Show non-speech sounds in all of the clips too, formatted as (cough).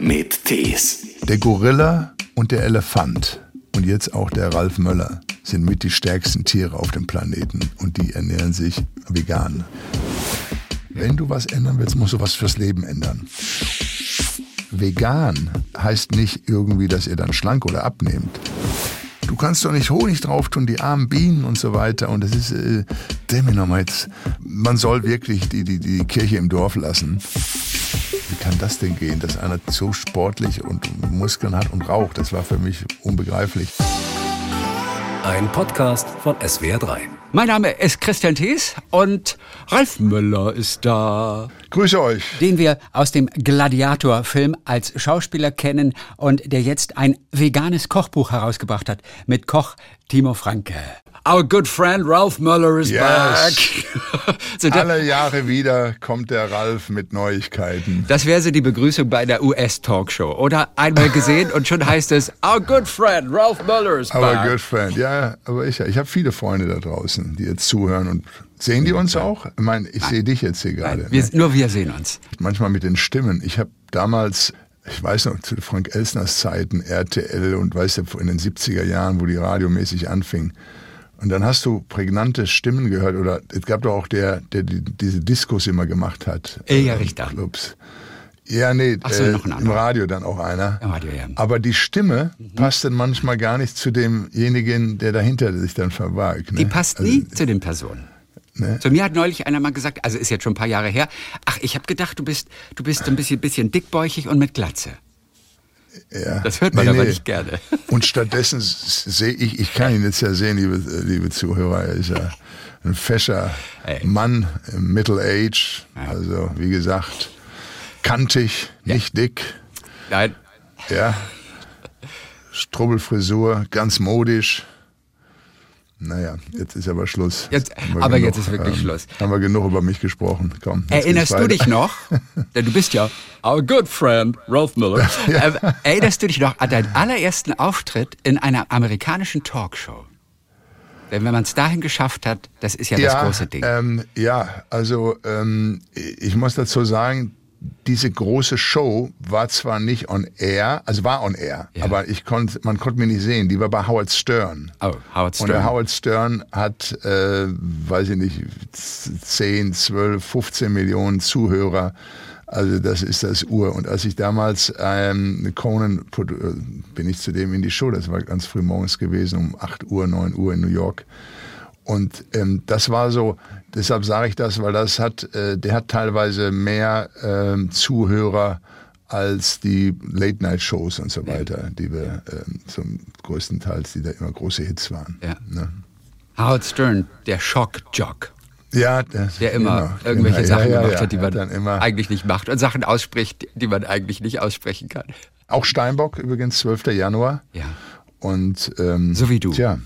mit Tees. Der Gorilla und der Elefant und jetzt auch der Ralf Möller sind mit die stärksten Tiere auf dem Planeten und die ernähren sich vegan. Wenn du was ändern willst, musst du was fürs Leben ändern. Vegan heißt nicht irgendwie, dass ihr dann schlank oder abnehmt. Du kannst doch nicht Honig drauf tun, die armen Bienen und so weiter. Und das ist, äh, dreh mir nochmal jetzt, man soll wirklich die, die, die Kirche im Dorf lassen. Wie kann das denn gehen, dass einer so sportlich und Muskeln hat und raucht? Das war für mich unbegreiflich. Ein Podcast von SWR3. Mein Name ist Christian Thies und Ralf Müller ist da. Grüße euch. Den wir aus dem Gladiator-Film als Schauspieler kennen und der jetzt ein veganes Kochbuch herausgebracht hat mit Koch Timo Franke. Our good friend Ralph Müller is Yes. back. (laughs) Alle Jahre wieder kommt der Ralf mit Neuigkeiten. das wäre so die Begrüßung bei der US-Talkshow. Oder einmal gesehen und schon heißt es, Our good friend Ralph Müller is back. good friend, ja, aber ich, ich habe viele Freunde da draußen, die jetzt zuhören und sehen die uns auch? Ich meine, ich sehe dich jetzt hier gerade. Wir, ne? nur wir sehen uns. Manchmal mit den Stimmen. Ich habe damals, ich weiß noch, zu Frank Elsners Zeiten, RTL und weißt du, in den 70er Jahren, wo die radiomäßig anfing. Und dann hast du prägnante Stimmen gehört oder es gab doch auch der, der die, diese Diskos immer gemacht hat. Ilja äh, Richter. Clubs. Ja, nee, so, äh, im. Radio dann auch einer. Im Radio, ja. Mhm. Aber die Stimme passt dann manchmal gar nicht zu demjenigen, der dahinter sich dann verbarg. Ne? Die passt Also, nie zu den Personen. Ne? Zu mir hat neulich einer mal gesagt, also ist jetzt schon ein paar Jahre her, ach, ich habe gedacht, du bist, du bist ein bisschen, bisschen dickbäuchig und mit Glatze. Ja. Das hört man aber nicht gerne. (laughs) Und stattdessen sehe ich, ich kann ihn jetzt ja sehen, liebe, liebe Zuhörer, er ist ja ein fescher Ey. Mann im Middle Age, Ja. also wie gesagt, kantig, nicht dick, Nein, ja, (laughs) Strubbelfrisur, ganz modisch. Naja, jetzt ist aber Schluss. Jetzt- aber jetzt ist wirklich Schluss. Haben wir genug über mich gesprochen. Komm. erinnerst du dich noch, (laughs) denn du bist ja our good friend Ralph Miller, (laughs) ähm, erinnerst du dich noch an deinen allerersten Auftritt in einer amerikanischen Talkshow? Denn wenn man es dahin geschafft hat, das ist ja, das große Ding. Ähm, ja, also ähm, ich muss dazu sagen, diese große Show war zwar nicht on air, also war on air, Ja. aber ich konnte, man konnte mich nicht sehen. Die war bei Howard Stern. oh, Howard Und der Stern. Howard Stern hat, äh, weiß ich nicht, 10, 12, 15 Millionen Zuhörer. Also das ist das Ur. Und als ich damals ähm, Conan, äh, bin ich zu dem in die Show, das war ganz früh morgens gewesen, um 8 Uhr, 9 Uhr in New York. Und ähm, das war so, deshalb sage ich das, weil das hat, äh, der hat teilweise mehr ähm, Zuhörer als die Late-Night-Shows und so weiter, die wir ähm, zum größten Teil, die da immer große Hits waren. Ja. Ne? Howard Stern, der Schock-Jock. Ja, das, der immer genau, irgendwelche genau. Sachen ja, ja, gemacht ja. hat, die man dann immer eigentlich nicht macht und Sachen ausspricht, die man eigentlich nicht aussprechen kann. auch Steinbock übrigens 12. Januar Ja. und ähm, So wie du. Tja, äh,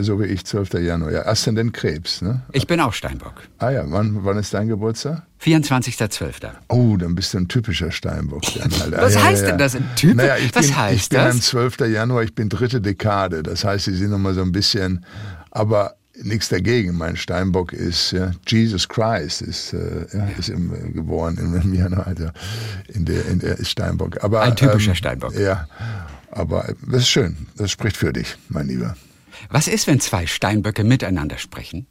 so wie ich 12. Januar. Ja, Aszendent Krebs, ne? Ich bin auch Steinbock. Ah ja, wann, wann ist dein Geburtstag? 24.12. Oh, dann bist du ein typischer Steinbock. (laughs) Dann halt. Was ja, heißt ja, denn ja. das, ein Typ? Naja, ich Was bin, heißt ich bin das? am 12. Januar, ich bin dritte Dekade. Das heißt, sie sind nochmal so ein bisschen, aber nichts dagegen. Mein Steinbock ist, ja, Jesus Christ ist, äh, ja, ist im, äh, geboren im, Januar. Also in der, in der ist Steinbock. Aber, Ein typischer Steinbock. Ja, aber das ist schön. Das spricht für dich, mein Lieber. Was ist, wenn zwei Steinböcke miteinander sprechen?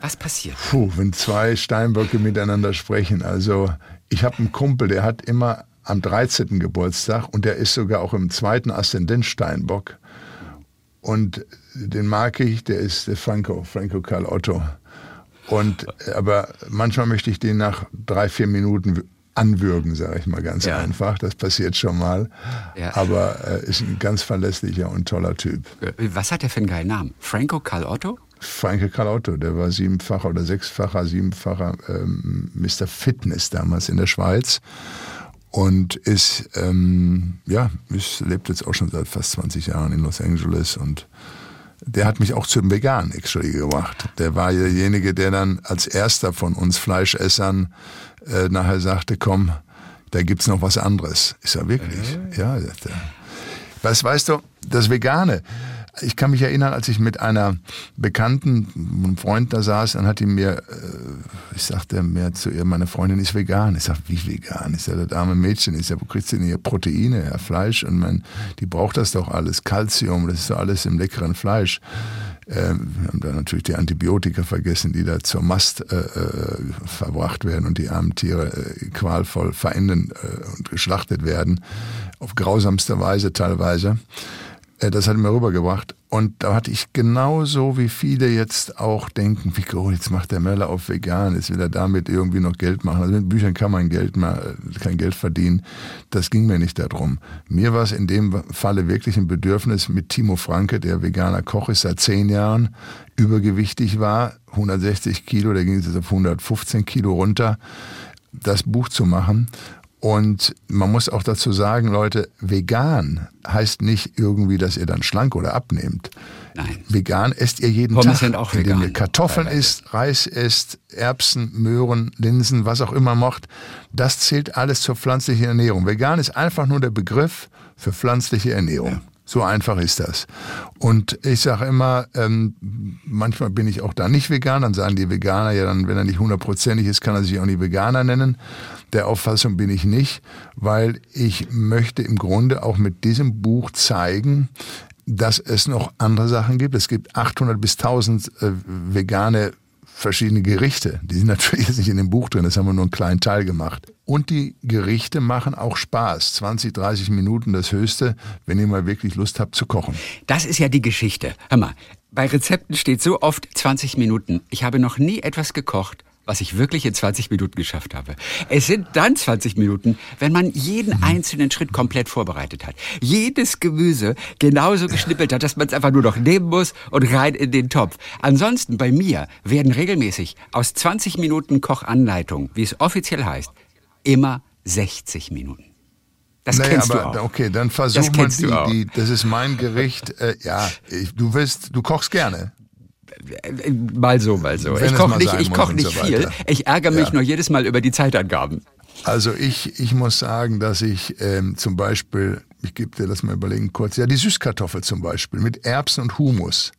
Was passiert? Puh, wenn zwei Steinböcke miteinander sprechen. Also ich habe einen Kumpel, der hat immer am 13. Geburtstag und der ist sogar auch im zweiten Aszendent Steinbock. Und den mag ich, der ist der Franco, Franco Karl Otto. Und, aber manchmal möchte ich den nach drei, vier Minuten anwürgen, sage ich mal ganz Ja. einfach. Das passiert schon mal. Ja. Aber äh, ist ein ganz verlässlicher und toller Typ. Was hat der für einen geilen Namen? Franco Karl Otto? Franke Karl Otto, der war siebenfacher oder sechsfacher, siebenfacher ähm, Mr. Fitness damals in der Schweiz und ist, ähm, ja, ist, lebt jetzt auch schon seit fast 20 Jahren in Los Angeles und der hat mich auch zum Vegan actually gemacht. Der war derjenige, der dann als erster von uns Fleischessern äh, nachher sagte, komm, da gibt's noch was anderes. Ist er wirklich? Ja, sagt er. Was weißt du, das Vegane, ich kann mich erinnern, als ich mit einer Bekannten, einem Freund da saß, dann hat die mir, äh, ich sagte mir zu ihr, meine Freundin ist vegan. Ich sag, wie vegan? Ist ja das arme Mädchen, ist ja, wo kriegt sie denn ihr Proteine, ja, Fleisch? Und man, die braucht das doch alles, Kalzium, das ist doch alles im leckeren Fleisch. Ähm, wir haben da natürlich die Antibiotika vergessen, die da zur Mast äh, äh, verbracht werden und die armen Tiere äh, qualvoll verenden äh, und geschlachtet werden, auf grausamste Weise teilweise. Äh, das hat er mir rübergebracht. Und da hatte ich genauso wie viele jetzt auch denken, wie oh, jetzt macht der Möller auf vegan, jetzt will er damit irgendwie noch Geld machen. Also mit Büchern kann man Geld mal, kein Geld verdienen. Das ging mir nicht darum. Mir war es in dem Falle wirklich ein Bedürfnis mit Timo Franke, der veganer Koch ist seit zehn Jahren, übergewichtig war, 160 Kilo, der ging jetzt auf 115 Kilo runter, das Buch zu machen und man muss auch dazu sagen, Leute, vegan heißt nicht irgendwie, dass ihr dann schlank oder abnehmt. Nein. Vegan esst ihr jeden Pommes Tag, sind auch indem vegan. ihr Kartoffeln isst, Reis isst, Erbsen, Möhren, Linsen, was auch immer macht. Das zählt alles zur pflanzlichen Ernährung. Vegan ist einfach nur der Begriff für pflanzliche Ernährung. Ja. So einfach ist das. Und ich sage immer, ähm, manchmal bin ich auch da nicht vegan, dann sagen die Veganer, ja, dann, wenn er nicht hundertprozentig ist, kann er sich auch nicht Veganer nennen. Der Auffassung bin ich nicht, weil ich möchte im Grunde auch mit diesem Buch zeigen, dass es noch andere Sachen gibt. Es gibt 800 bis 1000 äh, vegane verschiedene Gerichte. Die sind (laughs) natürlich jetzt nicht in dem Buch drin, das haben wir nur einen kleinen Teil gemacht. Und die Gerichte machen auch Spaß. 20, 30 Minuten das Höchste, wenn ihr mal wirklich Lust habt zu kochen. Das ist ja die Geschichte. Hör mal, bei Rezepten steht so oft 20 Minuten. Ich habe noch nie etwas gekocht, was ich wirklich in 20 Minuten geschafft habe. Es sind dann 20 Minuten, wenn man jeden mhm. einzelnen Schritt komplett vorbereitet hat. Jedes Gemüse genauso geschnippelt hat, dass man es einfach nur noch nehmen muss und rein in den Topf. Ansonsten bei mir werden regelmäßig aus 20 Minuten Kochanleitung, wie es offiziell heißt, immer 60 Minuten. Das naja, kennst aber, du auch. Okay, dann versuch das mal die, die, das ist mein Gericht. Äh, ja, ich, du wirst, du kochst gerne. Mal so, mal so. Wenn ich koche nicht, ich koch nicht so viel. Ich ärgere mich ja. nur jedes Mal über die Zeitangaben. Also ich, ich muss sagen, dass ich ähm, zum Beispiel, ich gebe dir das mal überlegen kurz, ja die Süßkartoffel zum Beispiel mit Erbsen und Humus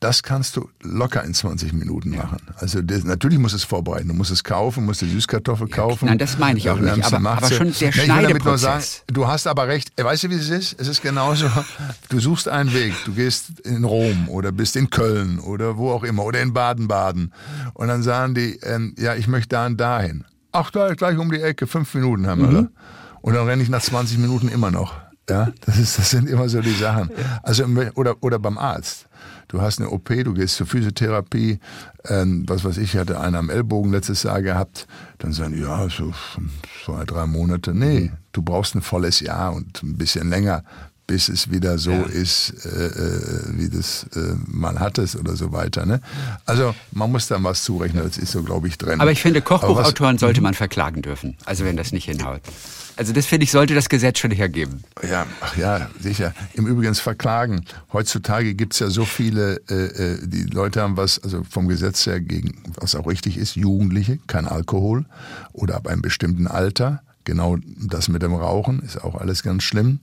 das kannst du locker in 20 Minuten machen. Also das, natürlich musst du es vorbereiten. Du musst es kaufen, musst die Süßkartoffel kaufen. Nein, das meine ich auch nicht. Aber, aber schon der Schneideprozess. Sagen, du hast aber recht. Weißt du, wie es ist? Es ist genauso. Du suchst einen Weg. Du gehst in Rom oder bist in Köln oder wo auch immer oder in Baden-Baden. Und dann sagen die, ähm, ja, ich möchte da und dahin. Ach, da gleich um die Ecke. Fünf Minuten haben wir. Mhm. Und dann renne ich nach 20 Minuten immer noch. Ja, das, ist, das sind immer so die Sachen. Also, oder, oder beim Arzt du hast eine OP, du gehst zur Physiotherapie, ähm, was weiß ich, hatte einer am Ellbogen letztes Jahr gehabt, dann sagen die, ja, so zwei, drei Monate. Nee, du brauchst ein volles Jahr und ein bisschen länger, bis es wieder so ja. ist, äh, äh, wie das äh, mal hattest oder so weiter. Ne? Also man muss da was zurechnen, das ist so, glaube ich, drin. Aber ich finde, Kochbuchautoren was, sollte man verklagen dürfen, also wenn das nicht hinhaut. Also das finde ich, sollte das Gesetz schon hergeben. Ja, ach ja, sicher. Im Übrigen verklagen. Heutzutage gibt es ja so viele, äh, äh, die Leute haben was, also vom Gesetz her gegen, was auch richtig ist, Jugendliche, kein Alkohol oder ab einem bestimmten Alter. Genau das mit dem Rauchen ist auch alles ganz schlimm.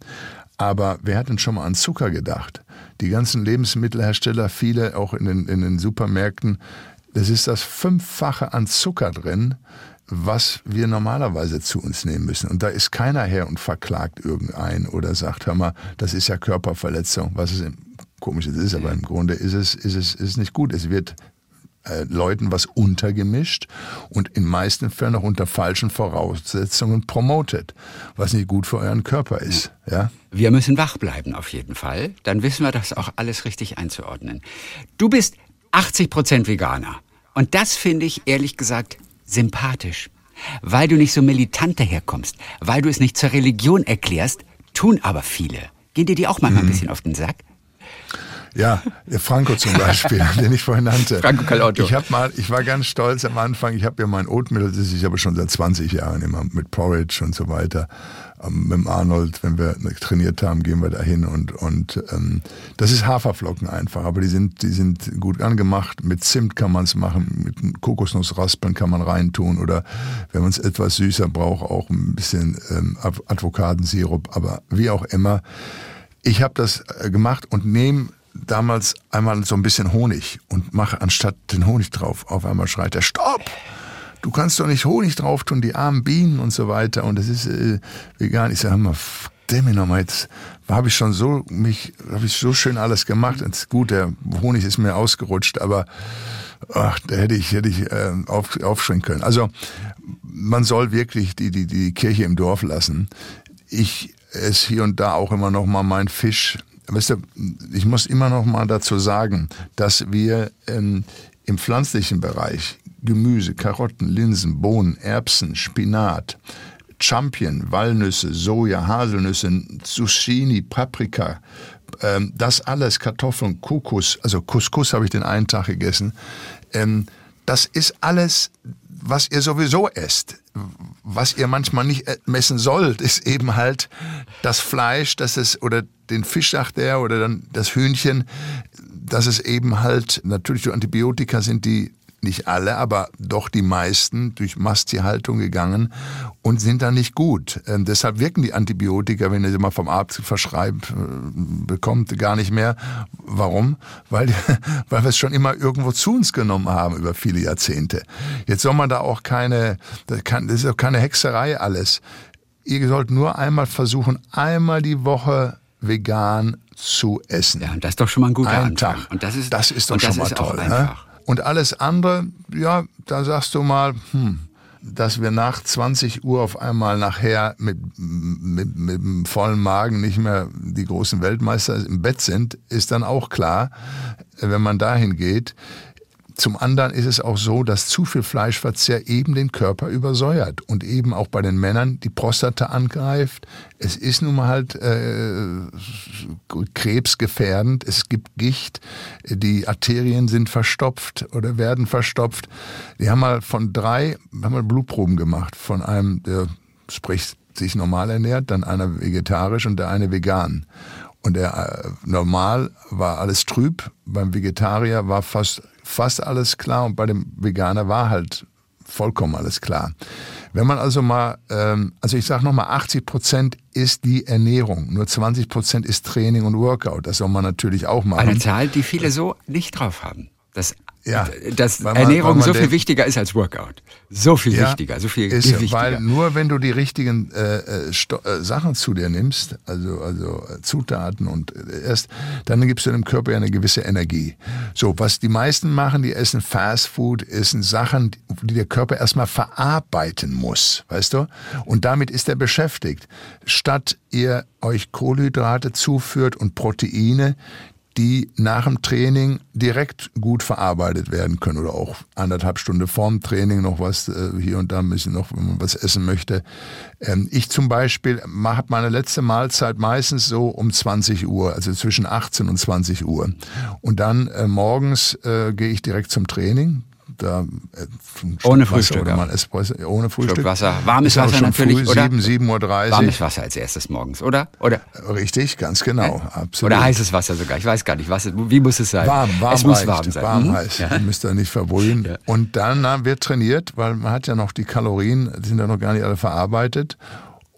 Aber wer hat denn schon mal an Zucker gedacht? Die ganzen Lebensmittelhersteller, viele auch in den, in den Supermärkten, das ist das Fünffache an Zucker drin, was wir normalerweise zu uns nehmen müssen. Und da ist keiner her und verklagt irgendeinen oder sagt, hör mal, das ist ja Körperverletzung, was es komisch ist, aber im Grunde ist es, ist es, ist nicht gut. Es wird äh, Leuten was untergemischt und in meisten Fällen auch unter falschen Voraussetzungen promotet, was nicht gut für euren Körper ist. Ja? Wir müssen wach bleiben auf jeden Fall. Dann wissen wir das auch alles richtig einzuordnen. Du bist 80 Prozent Veganer. Und das finde ich ehrlich gesagt sympathisch. Weil du nicht so militant daherkommst, weil du es nicht zur Religion erklärst, tun aber viele. Gehen dir die auch manchmal mhm. ein bisschen auf den Sack? Ja, Franco zum Beispiel, (laughs) den ich vorhin nannte. Franco Calotto. Ich, hab mal, ich war ganz stolz am Anfang, ich habe ja mein Oatmeal, das ist ich aber schon seit 20 Jahren immer mit Porridge und so weiter. Ähm, mit dem Arnold, wenn wir trainiert haben, gehen wir dahin und, und ähm, das ist Haferflocken einfach, aber die sind, die sind gut angemacht. Mit Zimt kann man es machen, mit Kokosnussraspeln kann man reintun oder wenn man es etwas süßer braucht, auch ein bisschen ähm, Advokatensirup, aber wie auch immer. Ich habe das äh, gemacht und nehme damals einmal so ein bisschen Honig und mache anstatt den Honig drauf, auf einmal schreit er, stopp! Du kannst doch nicht Honig drauf tun, die armen Bienen und so weiter. Und das ist äh, vegan. Ich sage immer, damn nochmal, jetzt habe ich schon so mich, habe ich so schön alles gemacht. Und gut, der Honig ist mir ausgerutscht, aber ach, da hätte ich, hätte ich äh, auf, aufschreien können. Also man soll wirklich die, die, die Kirche im Dorf lassen. Ich esse hier und da auch immer noch mal mein Fisch. Weißt du, ich muss immer noch mal dazu sagen, dass wir ähm, im pflanzlichen Bereich Gemüse, Karotten, Linsen, Bohnen, Erbsen, Spinat, Champion, Walnüsse, Soja, Haselnüsse, Zucchini, Paprika, ähm, das alles, Kartoffeln, Kokos, also Couscous habe ich den einen Tag gegessen. Ähm, das ist alles, was ihr sowieso esst. Was ihr manchmal nicht messen sollt, ist eben halt das Fleisch, das es, oder den Fisch, sagt er, oder dann das Hühnchen, dass es eben halt natürlich durch Antibiotika sind, die nicht alle, aber doch die meisten durch Masttierhaltung gegangen und sind dann nicht gut. Ähm, deshalb wirken die Antibiotika, wenn ihr sie mal vom Arzt verschreibt, äh, bekommt, gar nicht mehr. Warum? Weil, (laughs) weil wir es schon immer irgendwo zu uns genommen haben über viele Jahrzehnte. Jetzt soll man da auch keine, das, kann, das ist auch keine Hexerei alles. Ihr sollt nur einmal versuchen, einmal die Woche vegan zu essen. Ja, und das ist doch schon mal ein guter Anfang. Tag. Und das ist, das ist doch schon mal ist auch toll. Ne? einfach. Und alles andere, ja, da sagst du mal, hm, dass wir nach 20 Uhr auf einmal nachher mit, mit, mit dem vollen Magen nicht mehr die großen Weltmeister im Bett sind, ist dann auch klar, wenn man dahin geht. Zum anderen ist es auch so, dass zu viel Fleischverzehr eben den Körper übersäuert und eben auch bei den Männern die Prostata angreift. Es ist nun mal halt äh, krebsgefährdend, es gibt Gicht, die Arterien sind verstopft oder werden verstopft. Die haben mal von drei, haben mal Blutproben gemacht, von einem, der spricht sich normal ernährt, dann einer vegetarisch und der eine vegan. Und der äh, normal war alles trüb, beim Vegetarier war fast, fast alles klar und bei dem Veganer war halt vollkommen alles klar. Wenn man also mal, ähm, also ich sage nochmal, 80 Prozent ist die Ernährung, nur 20 Prozent ist Training und Workout. Das soll man natürlich auch machen. Eine Zahl, die viele so nicht drauf haben. Das Ja, dass man- Ernährung so viel wichtiger ist als Workout. So viel Ja, wichtiger, so viel ist, gewichtiger. Weil nur wenn du die richtigen äh, äh, Sto äh, Sachen zu dir nimmst, also, also äh, Zutaten und äh, erst, dann gibst du dem Körper ja eine gewisse Energie. So, was die meisten machen, die essen Fast Food, essen Sachen, die der Körper erstmal verarbeiten muss, weißt du? Und damit ist er beschäftigt. Statt ihr euch Kohlenhydrate zuführt und Proteine, die nach dem Training direkt gut verarbeitet werden können oder auch anderthalb Stunden vorm Training noch was äh, hier und da ein bisschen noch, wenn man was essen möchte. Ähm, ich zum Beispiel habe meine letzte Mahlzeit meistens so um 20 Uhr, also zwischen 18 und 20 Uhr. Und dann äh, morgens äh, gehe ich direkt zum Training. Da, äh, Ohne Frühstück, Oder ja. mal Espresso, ohne Frühstück. Wasser. Warmes Wasser natürlich, früh, oder? 7, 7.30 Uhr. Warmes Wasser als erstes morgens, oder? Oder, Richtig, ganz genau. Absolut. oder heißes Wasser sogar. Ich weiß gar nicht, was, wie muss es sein? Warm, warm es muss reicht. warm sein. Warm Mhm. heiß. Ja. Ihr müsst da nicht verbrühen. Ja. Und dann na, wird trainiert, weil man hat ja noch die Kalorien, die sind ja noch gar nicht alle verarbeitet.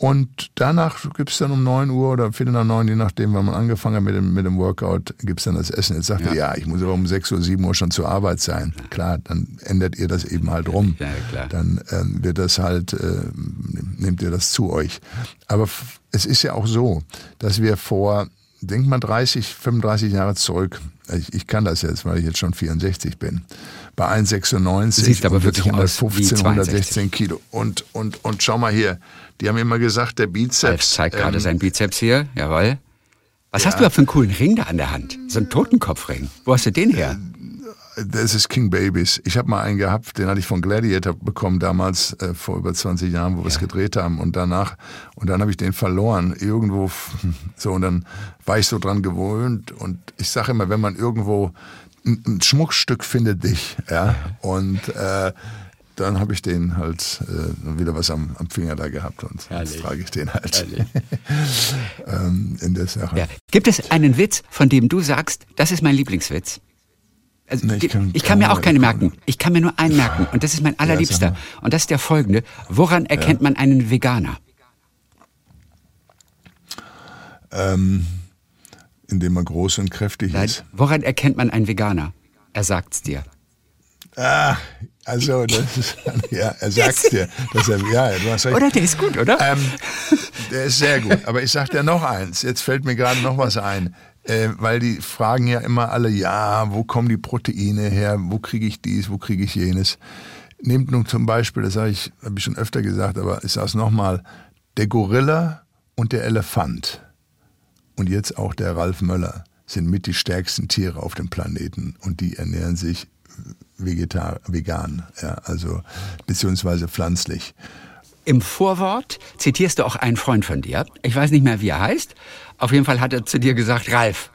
Und danach gibt's dann um 9 Uhr oder Viertel nach 9, je nachdem, wann man angefangen hat mit dem, mit dem Workout, gibt's dann das Essen. Jetzt sagt Ja. ihr, ja, ich muss aber um 6 Uhr, 7 Uhr schon zur Arbeit sein. Klar, dann ändert ihr das eben halt rum. Ja, klar. Dann ähm, wird das halt, äh, nehmt ihr das zu euch. Aber es ist ja auch so, dass wir vor, denkt man 30, 35 Jahre zurück, ich, ich kann das jetzt, weil ich jetzt schon 64 bin, bei 1,96 Du siehst aber wirklich aus wie 115, 62. 116 Kilo. Und, und, und schau mal hier, die haben immer gesagt, der Bizeps. zeigt gerade ähm, seinen Bizeps hier, jawohl. Was Ja. hast du da für einen coolen Ring da an der Hand? So ein Totenkopfring. Wo hast du den her? Das ist King Babies. Ich habe mal einen gehabt, den hatte ich von Gladiator bekommen damals äh, vor über 20 Jahren, wo wir es gedreht haben und danach und dann habe ich den verloren irgendwo (laughs) so und dann war ich so dran gewöhnt und ich sage immer, wenn man irgendwo ein, Schmuckstück findet dich, ja und äh, dann habe ich den halt äh, wieder was am, am Finger da gehabt und Herrlich. jetzt trage ich den halt (laughs) ähm, in der Sache. Ja. Gibt es einen Witz, von dem du sagst, das ist mein Lieblingswitz? Also, Nee, ich ich, kann kann, mir auch keine merken. Ich kann mir nur einen merken. Und das ist mein allerliebster. Und das ist der folgende. Woran erkennt man einen Veganer? Ähm, Indem er groß und kräftig Nein. ist. Woran erkennt man einen Veganer? Er sagt's dir. Ah, also, das ist, (laughs) ja, er sagt dir, dass er, ja, du hast recht. Oder der ist gut, oder? Ähm, der ist sehr gut. Aber ich sag dir noch eins. Jetzt fällt mir gerade noch was ein. Äh, weil die fragen ja immer alle, ja, wo kommen die Proteine her? Wo kriege ich dies? Wo kriege ich jenes? Nehmt nun zum Beispiel, das habe ich, hab ich schon öfter gesagt, aber ich sage es nochmal, der Gorilla und der Elefant und jetzt auch der Ralf Möller sind mit die stärksten Tiere auf dem Planeten und die ernähren sich vegetar vegan, ja, also beziehungsweise pflanzlich. Im Vorwort zitierst du auch einen Freund von dir. Ich weiß nicht mehr, wie er heißt. Auf jeden Fall hat er zu dir gesagt, Ralf,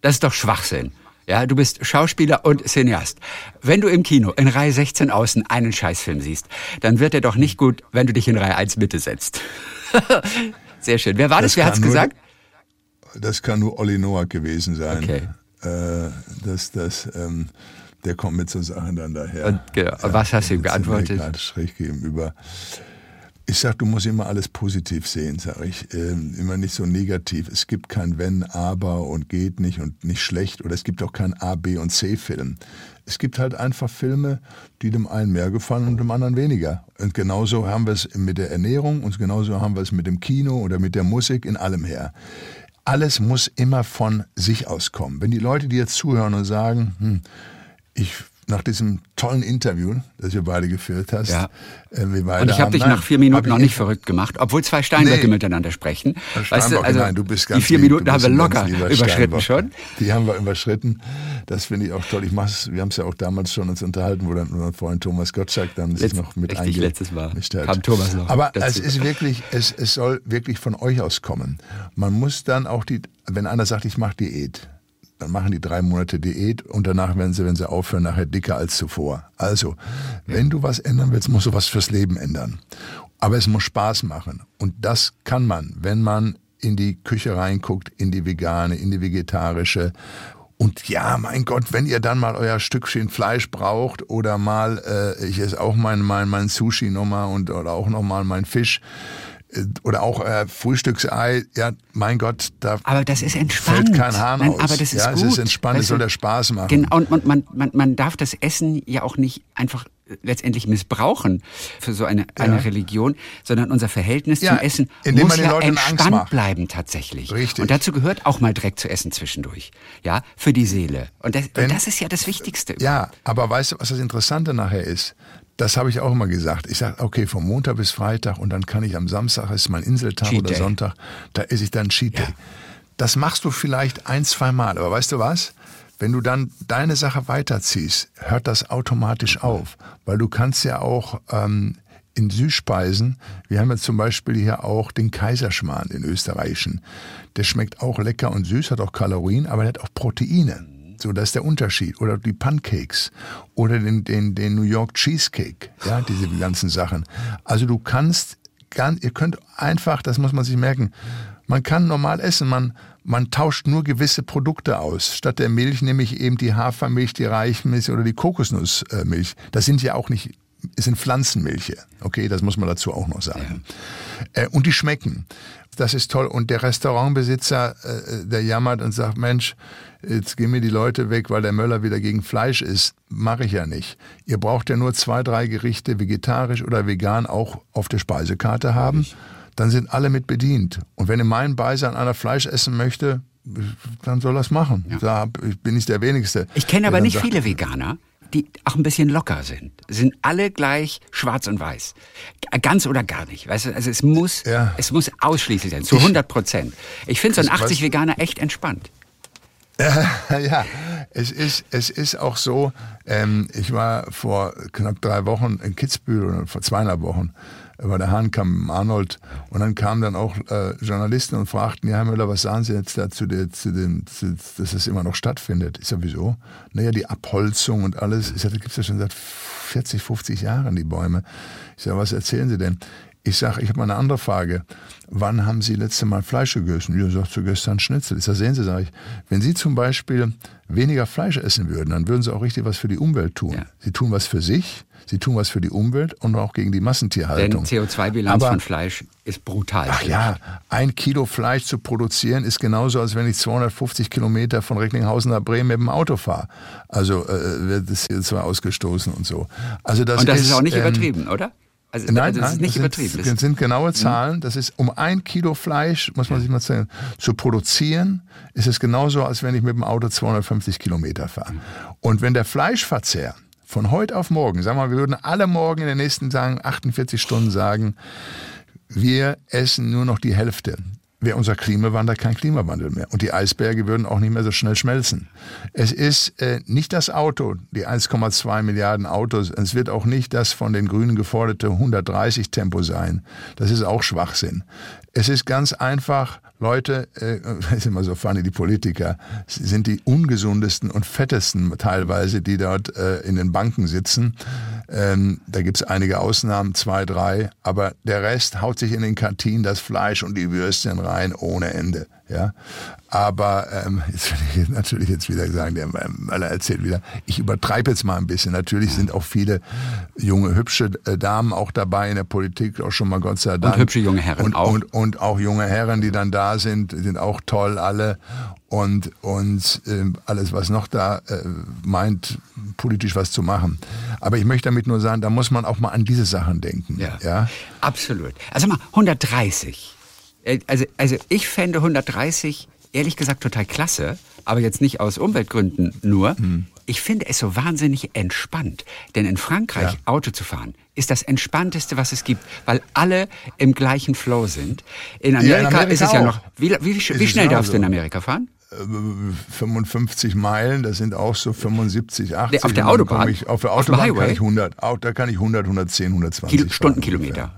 das ist doch Schwachsinn. Ja, du bist Schauspieler und Cineast. Wenn du im Kino in Reihe 16 außen einen Scheißfilm siehst, dann wird er doch nicht gut, wenn du dich in Reihe 1 Mitte setzt. (laughs) Sehr schön. Wer war das? Das Wer hat's gesagt? Das kann nur Olli Noack gewesen sein. Okay. Äh, das, das, ähm, der kommt mit so Sachen dann daher. Und, genau. Was hast du ihm geantwortet? gerade schräg gegenüber. Ich sag, du musst immer alles positiv sehen, sag ich. Ähm, immer nicht so negativ. Es gibt kein Wenn, Aber und geht nicht und nicht schlecht. Oder es gibt auch kein A, B und C-Film. Es gibt halt einfach Filme, die dem einen mehr gefallen und dem anderen weniger. Und genauso haben wir es mit der Ernährung und genauso haben wir es mit dem Kino oder mit der Musik in allem her. Alles muss immer von sich auskommen. Wenn die Leute, jetzt zuhören und sagen, hm, ich nach diesem tollen Interview, das ihr beide geführt hast, Ja. äh, wir beide Und ich habe dich nein, nach vier Minuten noch ich- nicht verrückt gemacht, obwohl zwei Steinböcke Nee. miteinander sprechen. Herr Weißt du, Steinbock, also nein, du bist die ganz vier lieb, Minuten haben wir locker überschritten Steinbock. schon. Die haben wir überschritten. Das finde ich auch toll. Ich mach's, wir haben es ja auch damals schon uns unterhalten, wo dann unser Freund Thomas Gottschalk dann sich Letzt- noch mit richtig, einge- letztes Mal kam Thomas noch Aber dazu. es ist wirklich, es, es soll wirklich von euch aus kommen. Man muss dann auch die, wenn einer sagt, ich mache Diät, dann machen die drei Monate Diät und danach werden sie, wenn sie aufhören, nachher dicker als zuvor. Also, wenn du was ändern willst, musst du was fürs Leben ändern. Aber es muss Spaß machen. Und das kann man, wenn man in die Küche reinguckt, in die vegane, in die vegetarische. Und ja, mein Gott, wenn ihr dann mal euer Stückchen Fleisch braucht oder mal, äh, ich esse auch mein, mein, mein Sushi nochmal und oder auch nochmal mein Fisch oder auch äh, Frühstücksei, ja, mein Gott, da Aber das ist entspannt. fällt kein Hahn Nein, aus. aber das ist ja, gut. es ist entspannt, es soll der Spaß machen. Genau, und, und man, man, man darf das Essen ja auch nicht einfach letztendlich missbrauchen für so eine, eine Religion, sondern unser Verhältnis Ja, zum Essen indem muss ja Leuten entspannt bleiben tatsächlich. Richtig. Und dazu gehört auch mal Dreck zu essen zwischendurch. Ja, für die Seele. Und das, Wenn- und das ist ja das Wichtigste. Ja, aber weißt du, was das Interessante nachher ist? Das habe ich auch immer gesagt. Ich sage, okay, vom Montag bis Freitag und dann kann ich am Samstag, ist mein Inseltag Cheat oder Day. Sonntag, da esse ich dann Cheat Day. Das machst du vielleicht ein, zwei Mal, aber weißt du was? Wenn du dann deine Sache weiterziehst, hört das automatisch auf, weil du kannst ja auch ähm, in Süßspeisen, wir haben jetzt zum Beispiel hier auch den Kaiserschmarrn, den österreichischen. Der schmeckt auch lecker und süß, hat auch Kalorien, aber der hat auch Proteine. So, das ist der Unterschied. Oder die Pancakes oder den, den, den New York Cheesecake, ja, diese ganzen Sachen. Also du kannst, ganz, ihr könnt einfach, das muss man sich merken, man kann normal essen, man, man tauscht nur gewisse Produkte aus. Statt der Milch nehme ich eben die Hafermilch, die Reichmilch oder die Kokosnussmilch. Das sind ja auch nicht, es sind Pflanzenmilche. Okay, das muss man dazu auch noch sagen. Äh, und die schmecken. Das ist toll. Und der Restaurantbesitzer, äh, der jammert und sagt, Mensch, jetzt gehen mir die Leute weg, weil der Möller wieder gegen Fleisch ist. Mache ich ja nicht. Ihr braucht ja nur zwei, drei Gerichte vegetarisch oder vegan auch auf der Speisekarte haben. Dann sind alle mit bedient. Und wenn in meinem Beisein einer Fleisch essen möchte, dann soll er es machen. Da hab- bin ich der Wenigste. Ich kenne aber nicht sagt, viele Veganer, die auch ein bisschen locker sind. Sind alle gleich schwarz und weiß. Ganz oder gar nicht. Weißt du, also es muss, Ja. es muss ausschließlich sein. Zu 100 Prozent. Ich finde so ein Das- 80 was- Veganer echt entspannt. (laughs) ja, es ist, es ist auch so, ähm, ich war vor knapp drei Wochen in Kitzbühel oder vor zweieinhalb Wochen, bei der Hahn kam Arnold und dann kamen dann auch äh, Journalisten und fragten, ja Herr Müller, was sagen Sie jetzt dazu, der, zu dem, zu, dass das immer noch stattfindet? Ich sag, wieso? Naja, die Abholzung und alles, ich sag, das gibt's ja schon seit 40, 50 Jahren, die Bäume. Ich sag, was erzählen Sie denn? Ich sage, ich habe mal eine andere Frage. Wann haben Sie letzte Mal Fleisch gegessen? Ja, sagt zu gestern Schnitzel. Ich sage, sehen Sie, sage ich, wenn Sie zum Beispiel weniger Fleisch essen würden, dann würden Sie auch richtig was für die Umwelt tun. Ja. Sie tun was für sich, Sie tun was für die Umwelt und auch gegen die Massentierhaltung. Denn CO2-Bilanz von Fleisch ist brutal. Ach ja, ein Kilo Fleisch zu produzieren ist genauso, als wenn ich 250 Kilometer von Recklinghausen nach Bremen mit dem Auto fahre. Also äh, wird das CO2 ausgestoßen und so. Also das und das ist, ist auch nicht ähm, übertrieben, oder? Also, nein, also das ist nicht das übertrieben. Sind, das sind genaue mhm. Zahlen. Das ist um ein Kilo Fleisch, muss man sich mal sagen, zu produzieren, ist es genauso, als wenn ich mit dem Auto 250 Kilometer fahre. Und wenn der Fleischverzehr von heute auf morgen, sagen wir mal, wir würden alle morgen in den nächsten Tagen 48 Stunden sagen, wir essen nur noch die Hälfte wäre unser Klimawandel kein Klimawandel mehr. Und die Eisberge würden auch nicht mehr so schnell schmelzen. Es ist äh, nicht das Auto, die 1,2 Milliarden Autos. Es wird auch nicht das von den Grünen geforderte 130 Tempo sein. Das ist auch Schwachsinn. Es ist ganz einfach, Leute, äh, (laughs) ist immer so funny, die Politiker sind die ungesundesten und fettesten teilweise, die dort äh, in den Banken sitzen. Ähm, da gibt's einige Ausnahmen, zwei, drei, aber der Rest haut sich in den Kantinen das Fleisch und die Würstchen rein ohne Ende. Ja, aber ähm, jetzt will ich (laughs) natürlich jetzt wieder sagen, der Möller erzählt wieder. Ich übertreibe jetzt mal ein bisschen. Natürlich sind auch viele junge hübsche äh, Damen auch dabei in der Politik, auch schon mal Gott sei Dank. Und hübsche junge Herren und, auch. Und, und auch junge Herren, die dann da sind, sind auch toll alle und und äh, alles, was noch da äh, meint, politisch was zu machen. Aber ich möchte damit nur sagen, da muss man auch mal an diese Sachen denken. Ja, ja? absolut. Also mal 130 äh, also, also ich fände 130 ehrlich gesagt total klasse, aber jetzt nicht aus Umweltgründen nur. Mhm. Ich finde es so wahnsinnig entspannt. Denn in Frankreich ja. Auto zu fahren ist das Entspannteste, was es gibt, weil alle im gleichen Flow sind. In Amerika, ja, in Amerika ist es ja noch. Wie, wie, wie, wie schnell darfst so. du in Amerika fahren? 55 Meilen, das sind auch so 75, 80. Auf der Autobahn? Ich, auf der Autobahn kann ich 100, da kann ich 100, 110, 120 Kilo, Stundenkilometer.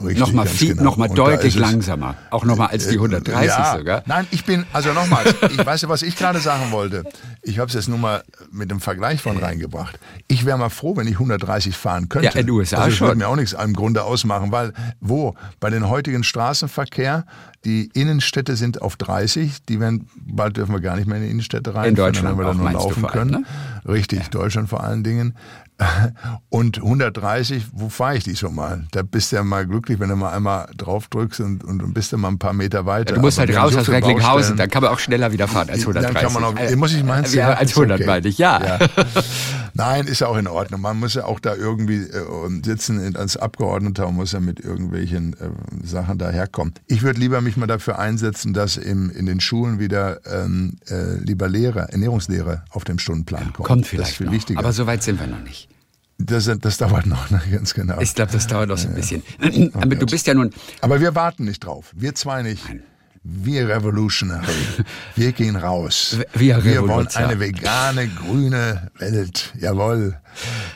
Richtig, nochmal viel, genau. noch mal deutlich langsamer. Auch nochmal als die 130 ja, sogar. Nein, ich bin, also nochmal, ich weiß ja, was ich gerade sagen wollte. Ich habe es jetzt nur mal mit dem Vergleich von reingebracht. Ich wäre mal froh, wenn ich 130 fahren könnte. Ja, in den USA also, das schon. würde mir auch nichts im Grunde ausmachen, weil wo? Bei den heutigen Straßenverkehr, die Innenstädte sind auf 30, die werden, bald dürfen wir gar nicht mehr in die Innenstädte rein. In Deutschland wenn wir dann nur laufen können. Ne? Richtig, ja. Deutschland vor allen Dingen. Und 130, wo fahre ich die schon mal? Da bist du ja mal glücklich, wenn du mal einmal drauf drückst und, und, und bist du mal ein paar Meter weiter. Ja, du musst Aber halt raus so aus Recklinghausen, dann kann man auch schneller wieder fahren als 130. Dann kann man auch, äh, muss ich meinen, ja, als 100 okay. meine ich, ja. ja. Nein, ist ja auch in Ordnung. Man muss ja auch da irgendwie äh, sitzen als Abgeordneter und muss ja mit irgendwelchen äh, Sachen daherkommen. Ich würde lieber mich mal dafür einsetzen, dass im, in den Schulen wieder ähm, äh, lieber Lehre, Ernährungslehre auf dem Stundenplan kommt. Kommt vielleicht das ist viel noch. wichtiger. Aber so weit sind wir noch nicht. Das, das dauert noch, ne? ganz genau. Ich glaube, das dauert noch so ein bisschen. Aber du bist ja nun. Aber wir warten nicht drauf. Wir zwei nicht. Nein. Wir Revolutionary. (laughs) Wir gehen raus. Wir, wir wollen eine vegane, grüne Welt. Jawohl.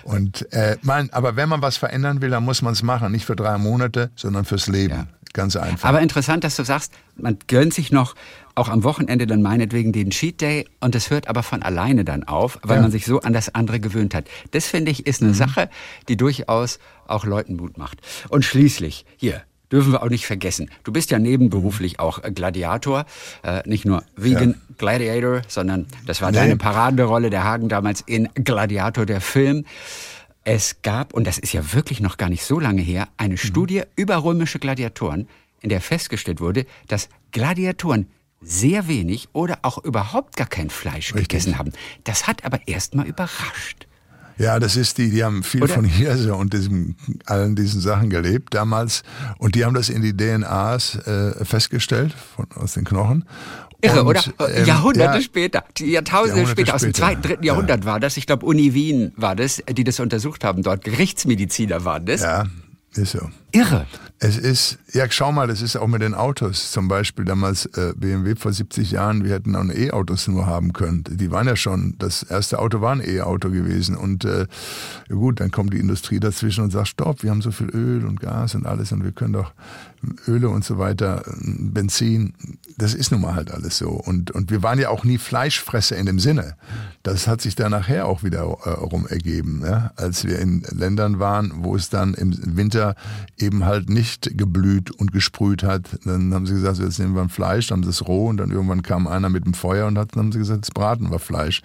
Und äh, man, aber wenn man was verändern will, dann muss man es machen. Nicht für drei Monate, sondern fürs Leben. Ja. Ganz einfach. Aber interessant, dass du sagst, man gönnt sich noch auch am Wochenende dann meinetwegen den Cheat Day und es hört aber von alleine dann auf, weil ja. man sich so an das andere gewöhnt hat. Das finde ich ist eine mhm. Sache, die durchaus auch Leuten Mut macht. Und schließlich, hier, dürfen wir auch nicht vergessen. Du bist ja nebenberuflich auch Gladiator, äh, nicht nur Vegan ja. Gladiator, sondern das war nee. deine Paraderolle der Hagen damals in Gladiator, der Film. Es gab, und das ist ja wirklich noch gar nicht so lange her, eine mhm. Studie über römische Gladiatoren, in der festgestellt wurde, dass Gladiatoren sehr wenig oder auch überhaupt gar kein Fleisch Richtig. gegessen haben. Das hat aber erstmal überrascht. Ja, das ist die, die haben viel Oder? von Hirse und diesem, allen diesen Sachen gelebt damals. Und die haben das in die DNAs äh, festgestellt, von, aus den Knochen. Irre, und, oder? Ähm, Jahrhunderte ja, später, Jahrtausende Jahrhunderte später, aus dem zweiten, dritten Jahrhundert ja. war das. Ich glaube, Uni Wien war das, die das untersucht haben dort. Gerichtsmediziner waren das. Ja, ist so. Irre. Es ist, ja, schau mal, das ist auch mit den Autos. Zum Beispiel damals äh, BMW vor 70 Jahren, wir hätten auch E-Autos nur haben können. Die waren ja schon, das erste Auto war ein E-Auto gewesen. Und äh, gut, dann kommt die Industrie dazwischen und sagt, stopp, wir haben so viel Öl und Gas und alles und wir können doch Öle und so weiter, Benzin, das ist nun mal halt alles so. Und, und wir waren ja auch nie Fleischfresser in dem Sinne. Das hat sich dann nachher auch wieder äh, rum ergeben. Ja? Als wir in Ländern waren, wo es dann im Winter eben halt nicht geblüht und gesprüht hat, dann haben sie gesagt, jetzt nehmen wir ein Fleisch, dann haben sie es roh und dann irgendwann kam einer mit dem Feuer und hat, dann haben sie gesagt, jetzt braten wir Fleisch.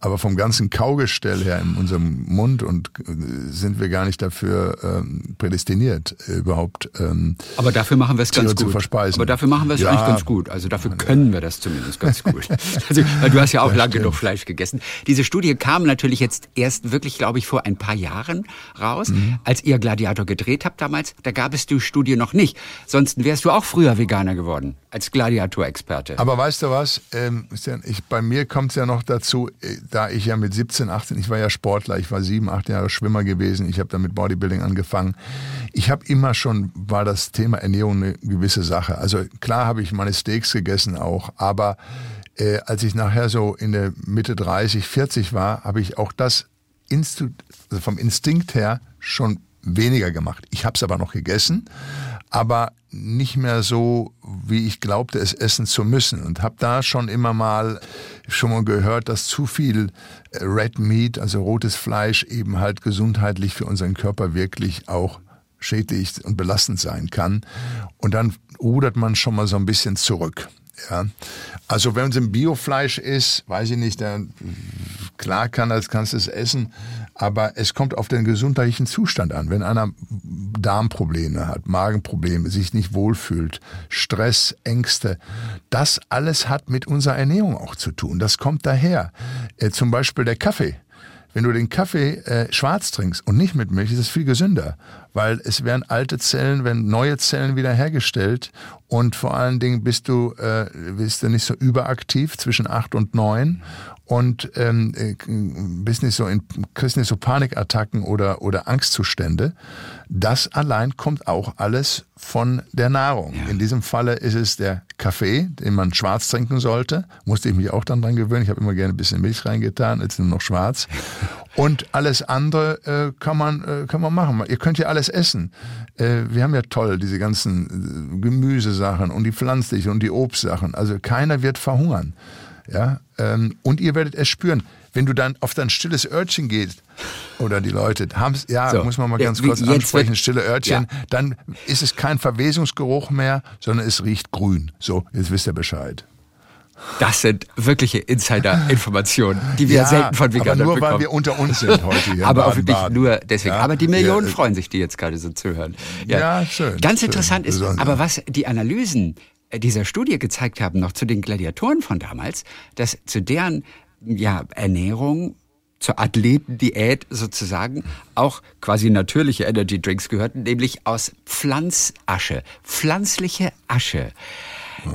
Aber vom ganzen Kaugestell her in unserem Mund und äh, sind wir gar nicht dafür ähm, prädestiniert, äh, überhaupt. Ähm, Aber dafür machen wir es ganz gut. Verspeisen. Aber dafür machen wir es ja. eigentlich ganz gut. Also dafür können wir das zumindest ganz gut. (laughs) Also, du hast ja auch ja, lange genug Fleisch gegessen. Diese Studie kam natürlich jetzt erst wirklich, glaube ich, vor ein paar Jahren raus. Mhm. Als ihr Gladiator gedreht habt damals, da gab es die Studie noch nicht. Sonst wärst du auch früher Veganer geworden, als Gladiator-Experte. Aber weißt du was? Ähm, ich, bei mir kommt es ja noch dazu, äh, da ich ja mit 17, 18, ich war ja Sportler, ich war sieben, acht Jahre Schwimmer gewesen, ich habe dann mit Bodybuilding angefangen. Ich habe immer schon, war das Thema Ernährung eine gewisse Sache. Also klar habe ich meine Steaks gegessen auch, aber äh, als ich nachher so in der Mitte 30, 40 war, habe ich auch das Instu also vom Instinkt her schon weniger gemacht. Ich habe es aber noch gegessen, aber nicht mehr so, wie ich glaubte, es essen zu müssen. Und habe da schon immer mal schon mal gehört, dass zu viel äh, Red Meat, also rotes Fleisch, eben halt gesundheitlich für unseren Körper wirklich auch schädlich und belastend sein kann. Und dann rudert man schon mal so ein bisschen zurück. Ja. Also wenn es ein Biofleisch ist, weiß ich nicht, dann klar kann das, kannst du es essen, aber es kommt auf den gesundheitlichen Zustand an. Wenn einer Darmprobleme hat, Magenprobleme, sich nicht wohlfühlt, Stress, Ängste, das alles hat mit unserer Ernährung auch zu tun. Das kommt daher. Äh, zum Beispiel der Kaffee. Wenn du den Kaffee äh, schwarz trinkst und nicht mit Milch, ist es viel gesünder, weil es werden alte Zellen, werden neue Zellen wiederhergestellt und vor allen Dingen bist du, äh, bist du nicht so überaktiv zwischen acht und neun und ähm, äh, bist nicht so in, kriegst nicht so Panikattacken oder, oder Angstzustände. Das allein kommt auch alles von der Nahrung. Ja. In diesem Falle ist es der Kaffee, den man schwarz trinken sollte. Musste ich mich auch dann dran gewöhnen. Ich habe immer gerne ein bisschen Milch reingetan, jetzt nur noch schwarz. (laughs) Und alles andere äh, kann, man, äh, kann man machen. Ihr könnt ja alles essen. Äh, wir haben ja toll diese ganzen äh, Gemüsesachen und die pflanzlichen und die Obstsachen. Also keiner wird verhungern. Ja, ähm, und ihr werdet es spüren. Wenn du dann auf dein stilles Örtchen gehst, oder die Leute haben es, ja, so, muss man mal ganz kurz ansprechen, wird, stille Örtchen, ja. dann ist es kein Verwesungsgeruch mehr, sondern es riecht grün. So, jetzt wisst ihr Bescheid. Das sind wirkliche Insider-Informationen, die wir ja, selten von Veganern aber nur, bekommen. weil wir unter uns sind heute hier. (laughs) aber auch wirklich nur deswegen. Ja, aber die Millionen ja, freuen sich, die jetzt gerade so zuhören. Ja, ja schön. Ganz schön, interessant ist, besonders. aber was die Analysen dieser Studie gezeigt haben, noch zu den Gladiatoren von damals, dass zu deren ja, Ernährung zur Athletendiät sozusagen auch quasi natürliche Energy Drinks gehörten, nämlich aus Pflanzasche, pflanzliche Asche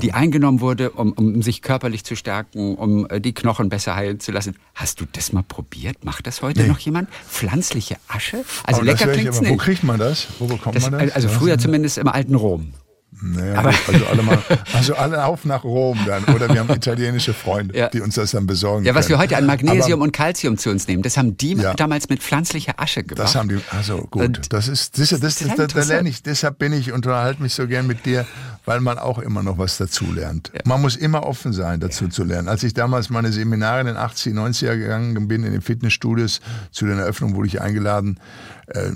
die eingenommen wurde, um, um sich körperlich zu stärken, um äh, die Knochen besser heilen zu lassen. Hast du das mal probiert? Macht das heute nee. noch jemand? Pflanzliche Asche? Also aber lecker klingt's nicht. Wo kriegt man das? Wo bekommt das, man das? Also früher zumindest im alten Rom. Naja, also alle mal, (laughs) also alle auf nach Rom dann. Oder wir haben (laughs) italienische Freunde, ja. die uns das dann besorgen. Ja, was können. wir heute an Magnesium aber, und Calcium zu uns nehmen, das haben die ja. damals mit pflanzlicher Asche gemacht. Das haben die, also gut. Und das ist, das, das, das, das, da lerne ich, deshalb bin ich und unterhalte mich so gern mit dir, weil man auch immer noch was dazu lernt. Ja. Man muss immer offen sein, dazu zu lernen. Als ich damals meine Seminare in den 80er, 90er gegangen bin, in den Fitnessstudios, zu den Eröffnungen wurde ich eingeladen, äh,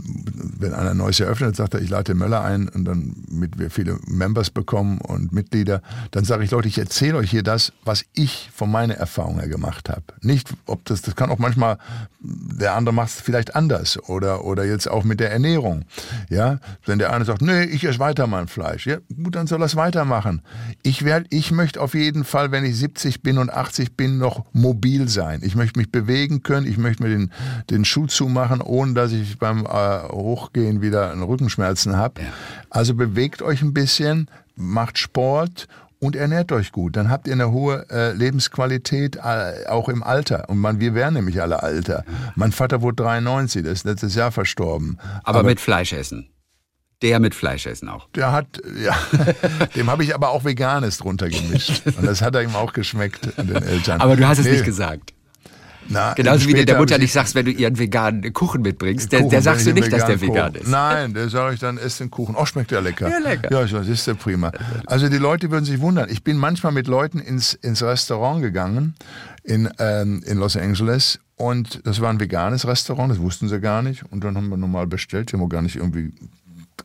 wenn einer Neues eröffnet, sagt er, ich lade Möller ein und dann mit wir viele Members bekommen und Mitglieder, dann sage ich, Leute, ich erzähle euch hier das, was ich von meiner Erfahrung her gemacht habe. Nicht, ob das, das kann auch manchmal, der andere macht es vielleicht anders oder, oder jetzt auch mit der Ernährung. Ja, wenn der eine sagt, nee, ich esse weiter mein Fleisch. Ja, gut, dann soll er es weitermachen. Ich werde, ich möchte auf jeden Fall, wenn ich 70 bin und 80 bin, noch mobil sein. Ich möchte mich bewegen können. Ich möchte mir den, den Schuh zumachen, ohne dass ich beim äh, Hochgehen wieder Rückenschmerzen habe. Ja. Also bewegt euch ein bisschen, macht Sport und ernährt euch gut. Dann habt ihr eine hohe äh, Lebensqualität, äh, auch im Alter. Und man, wir wären nämlich alle Alter. Mein Vater wurde 93, der ist letztes Jahr verstorben. Aber, aber mit Fleisch essen. Der mit Fleisch essen auch. Der hat, ja, (laughs) dem habe ich aber auch Veganes drunter gemischt. (laughs) Und das hat er ihm auch geschmeckt, den Eltern. Aber du hast es nee. nicht gesagt. Na, Genauso wie du der Mutter nicht sagst, wenn du ihren veganen Kuchen mitbringst, der, Kuchen, der sagst du nicht, dass der vegan Kuchen- ist. Nein, der sage ich dann, ess den Kuchen. Oh, schmeckt der lecker. Ja, lecker. Ja, das ist der prima. Also die Leute würden sich wundern. Ich bin manchmal mit Leuten ins, ins Restaurant gegangen in, ähm, in Los Angeles und das war ein veganes Restaurant, das wussten sie gar nicht. Und dann haben wir normal bestellt, die haben auch gar nicht irgendwie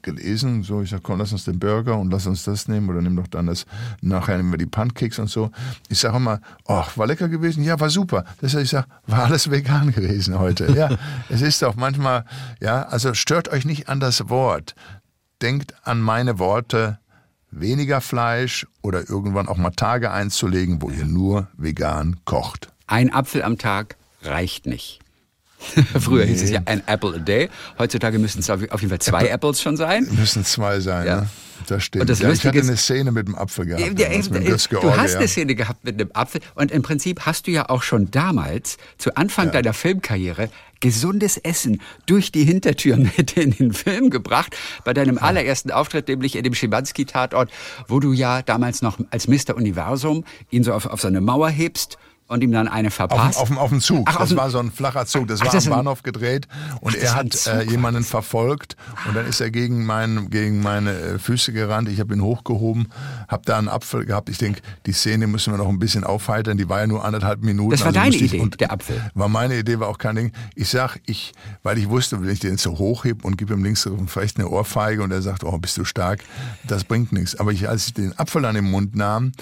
gelesen. So, ich sag, komm, lass uns den Burger und lass uns das nehmen oder nimm doch dann das, nachher nehmen wir die Pancakes und so. Ich sage immer, ach, war lecker gewesen? Ja, war super. Das heißt, ich sage, war alles vegan gewesen heute. Ja, (laughs) es ist auch manchmal, ja, also stört euch nicht an das Wort. Denkt an meine Worte, weniger Fleisch oder irgendwann auch mal Tage einzulegen, wo ihr nur vegan kocht. Ein Apfel am Tag reicht nicht. (laughs) Früher hieß es ja ein Apple a day. Heutzutage müssen es auf jeden Fall zwei Apples schon sein. Müssen zwei sein, Ja. ne? Das stimmt. Und das ja, ich hatte ist- eine Szene mit dem Apfel gehabt. Ja, damals Götz-George, du hast ja. eine Szene gehabt mit einem Apfel und im Prinzip hast du ja auch schon damals, zu Anfang deiner Filmkarriere, gesundes Essen durch die Hintertür (laughs) mit in den Film gebracht. Bei deinem allerersten Auftritt, nämlich in dem Schimanski-Tatort, wo du ja damals noch als Mr. Universum ihn so auf, auf so eine Mauer hebst und ihm dann eine Auf, verpasst. auf, dem- auf dem Zug. Ach, auf das war so ein flacher Zug. Das Ach, war das am Bahnhof gedreht und das er hat äh, jemanden verfolgt und dann ist er gegen, mein, gegen meine äh, Füße gerannt. Ich habe ihn hochgehoben, habe da einen Apfel gehabt. Ich denke, die Szene müssen wir noch ein bisschen aufheitern. Die war ja nur anderthalb Minuten. Das war also deine Idee, und der Apfel. War meine Idee, war auch kein Ding. Ich sag, ich, weil ich wusste, wenn ich den so hochhebe und gebe ihm links vielleicht eine Ohrfeige und er sagt, oh, bist du stark, das bringt nichts. Aber ich, als ich den Apfel an den Mund nahm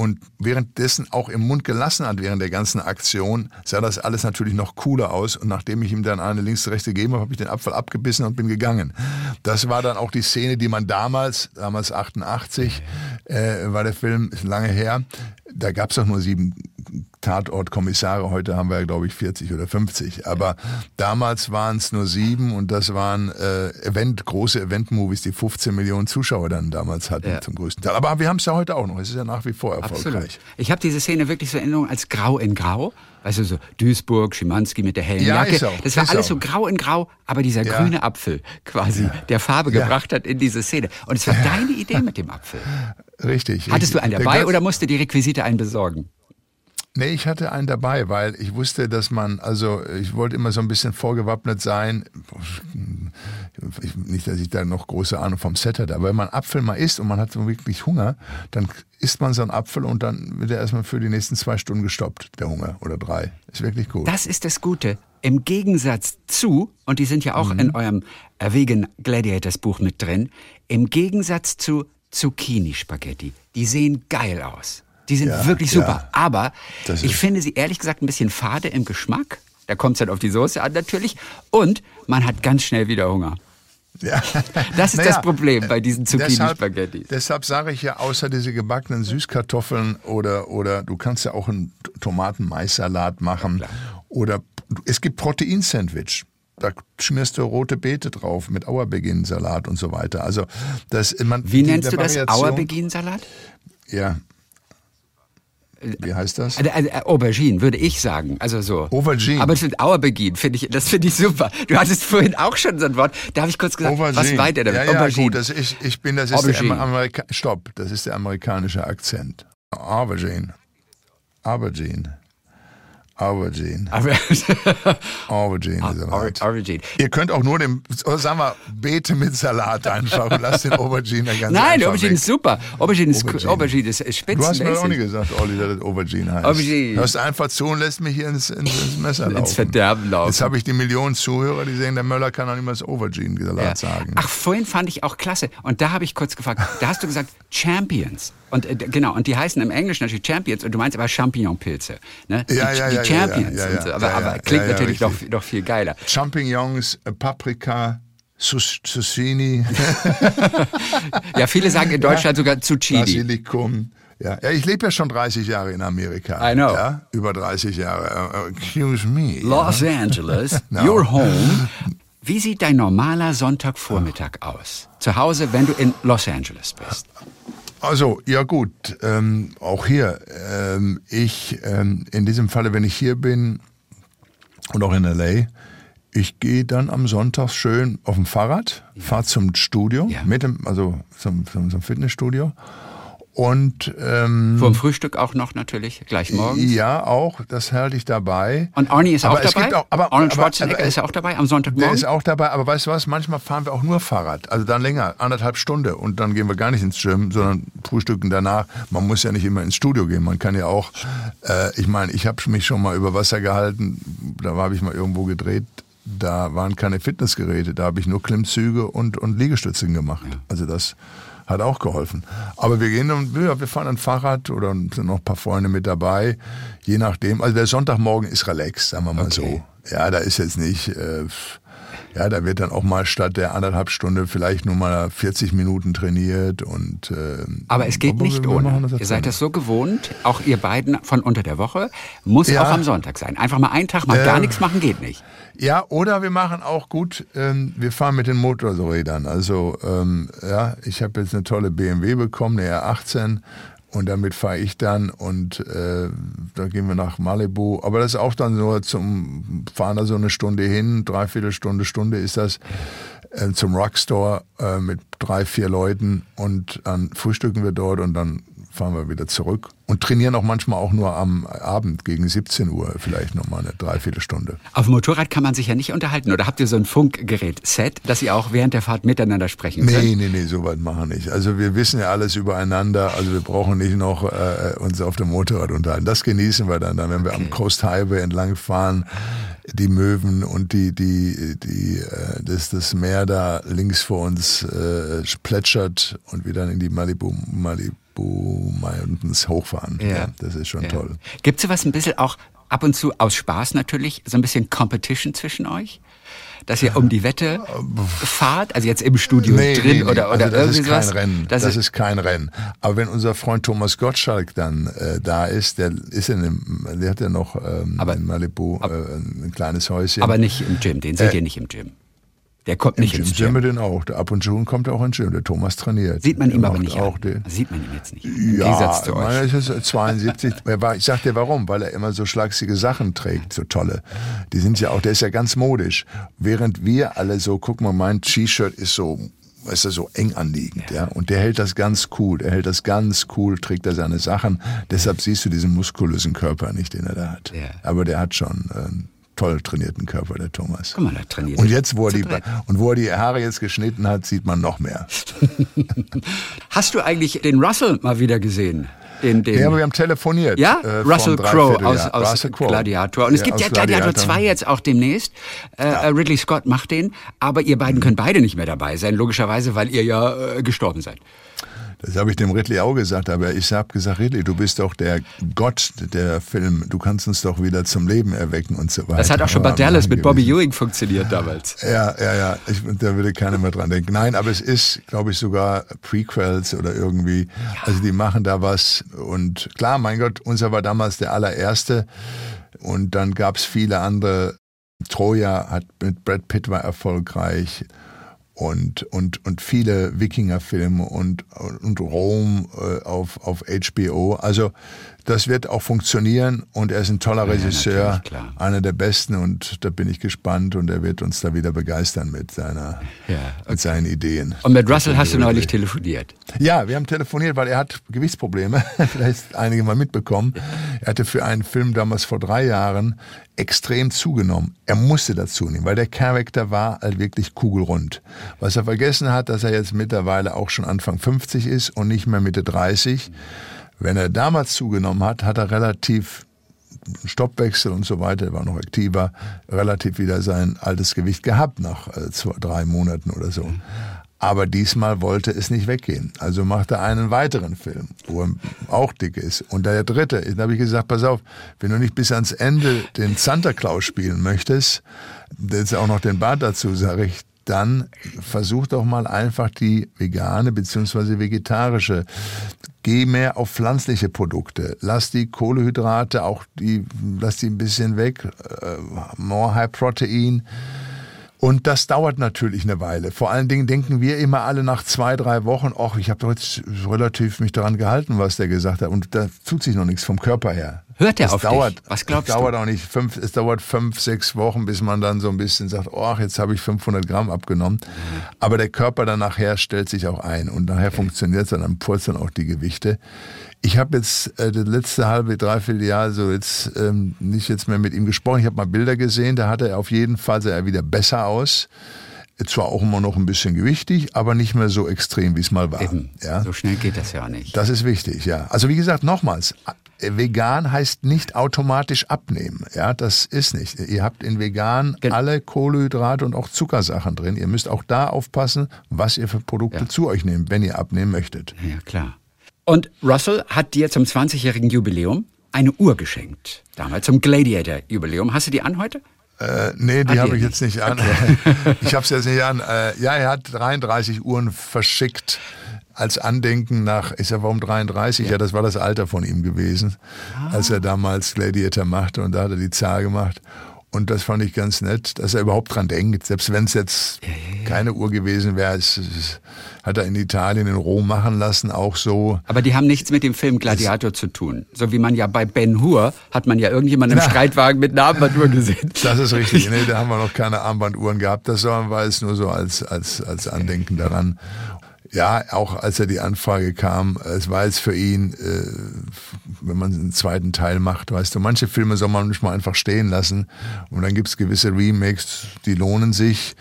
und währenddessen auch im Mund gelassen hat während der ganzen Aktion, sah das alles natürlich noch cooler aus. Und nachdem ich ihm dann eine links, rechte gegeben habe, habe ich den Apfel abgebissen und bin gegangen. Das war dann auch die Szene, die man damals, damals 88, äh, war der Film, ist lange her, da gab es doch nur sieben Tatortkommissare, heute haben wir ja, glaube ich, 40 oder 50. Aber damals waren es nur sieben und das waren äh, Event, große Event-Movies, die 15 Millionen Zuschauer dann damals hatten Ja. zum größten Teil. Aber wir haben es ja heute auch noch. Es ist ja nach wie vor erfolgreich. Absolut. Ich habe diese Szene wirklich so in Erinnerung als Grau in Grau. Weißt du, so Duisburg, Schimanski mit der hellen Ja, Jacke. ist auch, das war alles auch. so grau in grau, aber dieser Ja. grüne Apfel quasi, der Farbe Ja. gebracht hat in diese Szene. Und es war (laughs) deine Idee mit dem Apfel. Richtig. Hattest richtig. du einen dabei oder musste die Requisite einen besorgen? Nee, ich hatte einen dabei, weil ich wusste, dass man, also ich wollte immer so ein bisschen vorgewappnet sein. Ich, nicht, dass ich da noch große Ahnung vom Set hatte, aber wenn man Apfel mal isst und man hat so wirklich Hunger, dann isst man so einen Apfel und dann wird er erstmal für die nächsten zwei Stunden gestoppt, der Hunger, oder drei. Ist wirklich gut. Das ist das Gute. Im Gegensatz zu, und die sind ja auch Mhm. in eurem äh, Vegan Gladiators Buch mit drin, im Gegensatz zu Zucchini-Spaghetti. Die sehen geil aus. Die sind Ja, wirklich ja. super. Aber Das ich finde sie ehrlich gesagt ein bisschen fade im Geschmack. Da kommt es dann auf die Soße an natürlich. Und man hat ganz schnell wieder Hunger. Ja. (laughs) Das ist Naja, das Problem bei diesen Deshalb, Zucchini-Spaghetti. deshalb sage ich ja, außer diese gebackenen Süßkartoffeln oder, oder du kannst ja auch einen Tomaten-Mais-Salat machen. Oder es gibt Protein-Sandwich. Da schmierst du rote Beete drauf mit Auerbeginn-Salat und so weiter. Also das, man, Wie nennst du das? Auerbeginsalat? Ja. Wie heißt das? Also, äh, Aubergine, würde ich sagen. Also so. Aubergine. Aber das mit Aubergine finde ich, das finde ich super. Du hattest vorhin auch schon so ein Wort. Da habe ich kurz gesagt, was meint er damit? Ja, ja, Aubergine. gut, das ist, ich bin, das ist der Aubergine. Amerika Stopp, das ist der amerikanische Akzent. Aubergine. Aubergine. Aubergine. Aber, (laughs) Aubergine. Au- Salat. Aubergine. Ihr könnt auch nur den, oder sagen wir, Beete mit Salat einfach und (laughs) lasst den Aubergine da ganz Nein, Aubergine weg. ist super. Aubergine ist, Aubergine. Aubergine ist, ist Du hast mir auch spitzenmäßig. gesagt, Olli, dass das Aubergine heißt. Aubergine. Hörst einfach zu und lässt mich hier ins, ins, ins Messer laufen. Ins Verderben laufen. Jetzt habe ich die Millionen Zuhörer, die sagen, der Möller kann auch nicht mal das Aubergine-Salat Ja. sagen. Ach, vorhin fand ich auch klasse. Und da habe ich kurz gefragt, da hast du gesagt (laughs) Champions. Und äh, genau, und die heißen im Englischen natürlich Champions und du meinst aber Champignonpilze. Ne? Ja, die, ja, die ja, ja, Champions. ja, ja, und so. Aber, ja, ja, aber klingt ja, ja, natürlich noch, noch viel geiler. Champignons, äh, Paprika, Zucchini, (laughs) Ja, viele sagen in Deutschland sogar Zucchini. Basilikum. Ja. ja, ich lebe ja schon 30 Jahre in Amerika. I know. Ja, über 30 Jahre. Uh, excuse me. Los Angeles, (laughs) No. your home. (laughs) Wie sieht dein normaler Sonntagvormittag aus? Zu Hause, wenn du in Los Angeles bist. Also, ja gut, ähm, auch hier. Ähm, ich, ähm, in diesem Falle, wenn ich hier bin und auch in L.A., ich gehe dann am Sonntag schön auf dem Fahrrad, fahre zum Studio, Ja. mit dem, also zum, zum, zum Fitnessstudio Und ähm, Vor dem Frühstück auch noch natürlich, gleich morgens. Ja, auch, das halte ich dabei. Und Arnie ist aber auch dabei? Auch, aber, Arnold aber, Schwarzenegger aber, ist ja auch dabei am Der Sonntagmorgen? ist auch dabei, aber weißt du was, manchmal fahren wir auch nur Fahrrad, also dann länger, anderthalb Stunden und dann gehen wir gar nicht ins Gym, sondern frühstücken danach. Man muss ja nicht immer ins Studio gehen, man kann ja auch, äh, ich meine, ich habe mich schon mal über Wasser gehalten, da habe ich mal irgendwo gedreht, da waren keine Fitnessgeräte, da habe ich nur Klimmzüge und, und Liegestützen gemacht. Also das hat auch geholfen. Aber wir gehen dann, ja, wir fahren ein Fahrrad oder sind noch ein paar Freunde mit dabei, je nachdem. Also der Sonntagmorgen ist relaxed, sagen wir mal Okay. so. Ja, da ist jetzt nicht, äh, ja, da wird dann auch mal statt der anderthalb Stunde vielleicht nur mal 40 Minuten trainiert und. Äh, Aber es geht aber nicht ohne. Ihr seid das so gewohnt, auch ihr beiden von unter der Woche, muss Ja. auch am Sonntag sein. Einfach mal einen Tag mal gar Ähm, nichts machen geht nicht. Ja, oder wir machen auch gut, ähm, wir fahren mit den Motorrädern. Also ähm, ja, ich habe jetzt eine tolle BMW bekommen, eine R18 und damit fahre ich dann und äh, da gehen wir nach Malibu. Aber das ist auch dann nur zum fahren da so eine Stunde hin, dreiviertel Stunde, Stunde ist das äh, zum Rockstore äh, mit drei, vier Leuten und dann frühstücken wir dort und dann fahren wir wieder zurück und trainieren auch manchmal auch nur am Abend gegen 17 Uhr vielleicht nochmal eine Dreiviertelstunde. Auf dem Motorrad kann man sich ja nicht unterhalten. Oder habt ihr so ein Funkgerät-Set, dass ihr auch während der Fahrt miteinander sprechen könnt? Nee, nee, nee, so weit machen wir nicht. Also wir wissen ja alles übereinander, also wir brauchen nicht noch äh, uns auf dem Motorrad unterhalten. Das genießen wir dann, dann wenn wir am Coast Highway entlang fahren, die Möwen und die, die, die, äh, das, das Meer da links vor uns äh, plätschert und wir dann in die Malibu, Malibu Mountains hochfahren. Ja. das ist schon Ja. toll. Gibt es was ein bisschen auch ab und zu aus Spaß natürlich, so ein bisschen Competition zwischen euch? Dass ihr um die Wette fahrt, also jetzt im Studio drin oder, oder also das irgendwie ist kein sowas? Rennen. Das Das, ist- ist kein Rennen. Aber wenn unser Freund Thomas Gottschalk dann äh, da ist, der ist in dem, der hat ja noch ähm, Aber- in Malibu äh, ein kleines Häuschen. Aber nicht im Gym, den seht ihr nicht im Gym. Der kommt Im nicht Gym ins sehen Gym. wir den auch. Der Ab und zu kommt er auch ins Gym. Der Thomas trainiert. Sieht man ihm aber nicht auch an. Sieht man ihm jetzt nicht. Im ja, Gegensatz zu euch. ist 72. Er war- ich sag dir warum, weil er immer so schlagsige Sachen trägt, so tolle. Die sind ja auch, der ist ja ganz modisch. Während wir alle so, guck mal, mein T-Shirt ist so, weißt du, so eng anliegend, ja. Und der hält das ganz cool. Der hält das ganz cool, trägt er seine Sachen. Deshalb siehst du diesen muskulösen Körper nicht, den er da hat. Ja. Aber der hat schon einen toll trainierten Körper, der Thomas. Guck mal, da trainiert Und jetzt, wo er, die, und wo er die Haare jetzt geschnitten hat, sieht man noch mehr. (laughs) Hast du eigentlich den Russell mal wieder gesehen? Den, den Ja, aber wir haben telefoniert. Ja, äh, Russell Crowe aus, aus Russell Crowe. Gladiator. Und es Ja, gibt ja Gladiator Gladiator. 2 jetzt auch demnächst. Äh, äh, Ridley Scott macht den, aber ihr beiden könnt beide nicht mehr dabei sein, logischerweise, weil ihr ja äh, gestorben seid. Das habe ich dem Ridley auch gesagt, aber ich habe gesagt, Ridley, du bist doch der Gott der Film, du kannst uns doch wieder zum Leben erwecken und so weiter. Das hat auch schon bei Aber Dallas mit Bobby. Ewing funktioniert damals. Ja, ja, ja, ich, da würde keiner mehr dran denken. Nein, aber es ist, glaube ich, sogar Prequels oder irgendwie. Also die machen da was. Und klar, mein Gott, unser war damals der allererste. Und dann gab es viele andere. Troja hat mit Brad Pitt war erfolgreich. Und, und, und viele Wikingerfilme und, und Rom äh, auf, auf HBO. Also das wird auch funktionieren und er ist ein toller Regisseur, natürlich, klar. einer der besten und da bin ich gespannt und er wird uns da wieder begeistern mit, seiner, Ja, mit seinen Ideen. Und mit Russell hast du neulich telefoniert. Ja, wir haben telefoniert, weil er hat Gewichtsprobleme. (laughs) Vielleicht einige mal mitbekommen. Er hatte für einen Film damals vor drei Jahren extrem zugenommen. Er musste dazu nehmen, weil der Charakter war halt wirklich kugelrund. Was er vergessen hat, dass er jetzt mittlerweile auch schon Anfang 50 ist und nicht mehr Mitte 30. Wenn er damals zugenommen hat, hat er relativ Stoppwechsel und so weiter, er war noch aktiver, relativ wieder sein altes Gewicht gehabt nach äh, zwei, drei Monaten oder so. Aber diesmal wollte es nicht weggehen. Also macht er einen weiteren Film, wo er auch dick ist. Und der dritte, da habe ich gesagt, pass auf, wenn du nicht bis ans Ende den Santa Claus spielen möchtest, jetzt auch noch den Bart dazu, sage ich, dann versuch doch mal einfach die vegane beziehungsweise vegetarische. Geh mehr auf pflanzliche Produkte. Lass die Kohlehydrate, auch die, lass die ein bisschen weg. Äh, more High Protein. Und das dauert natürlich eine Weile. Vor allen Dingen denken wir immer alle nach zwei, drei Wochen, ach, ich habe doch jetzt relativ mich daran gehalten, was der gesagt hat. Und da tut sich noch nichts vom Körper her. Hört er es auf dauert, dich? Was glaubst es dauert du? auch nicht fünf, es dauert fünf, sechs Wochen, bis man dann so ein bisschen sagt, oh, jetzt habe ich 500 Gramm abgenommen. Mhm. Aber der Körper dann nachher stellt sich auch ein und nachher funktioniert es dann, dann purzeln auch die Gewichte. Ich habe jetzt äh, das letzte halbe, dreiviertel Jahr so jetzt ähm, nicht jetzt mehr mit ihm gesprochen. Ich habe mal Bilder gesehen, da hatte er auf jeden Fall sah er wieder besser aus. Zwar auch immer noch ein bisschen gewichtig, aber nicht mehr so extrem, wie es mal war. Eben. Ja? So schnell geht das ja nicht. Das ist wichtig, ja. Also wie gesagt, nochmals, vegan heißt nicht automatisch abnehmen. Ja, das ist nicht. Ihr habt in vegan Gen- alle Kohlenhydrate und auch Zuckersachen drin. Ihr müsst auch da aufpassen, was ihr für Produkte Ja. zu euch nehmt, wenn ihr abnehmen möchtet. Ja, klar. Und Russell hat dir zum 20-jährigen Jubiläum eine Uhr geschenkt. Damals zum Gladiator-Jubiläum. Hast du die an heute? Äh, nee, die Ah, habe ich jetzt nicht an. (laughs) ich habe es jetzt nicht an. Äh, ja, er hat 33 Uhren verschickt als Andenken nach, ich sag, warum 33? Ja. das war das Alter von ihm gewesen, als er damals Gladiator machte und da hat er die Zahl gemacht. Und das fand ich ganz nett, dass er überhaupt dran denkt. Selbst wenn es jetzt keine Uhr gewesen wäre, es, es hat er in Italien, in Rom machen lassen, auch so. Aber die haben nichts mit dem Film Gladiator zu tun. So wie man ja bei Ben Hur hat man ja irgendjemanden im Na. Streitwagen mit einer Armbanduhr (laughs) gesehen. Das ist richtig. Nee, da haben wir noch keine Armbanduhren gehabt. Das war es nur so als, als, als Andenken daran. Ja, auch als er die Anfrage kam, es war jetzt für ihn, äh, wenn man einen zweiten Teil macht, weißt du, manche Filme soll man nicht mal einfach stehen lassen. Und dann gibt's gewisse Remakes, die lohnen sich.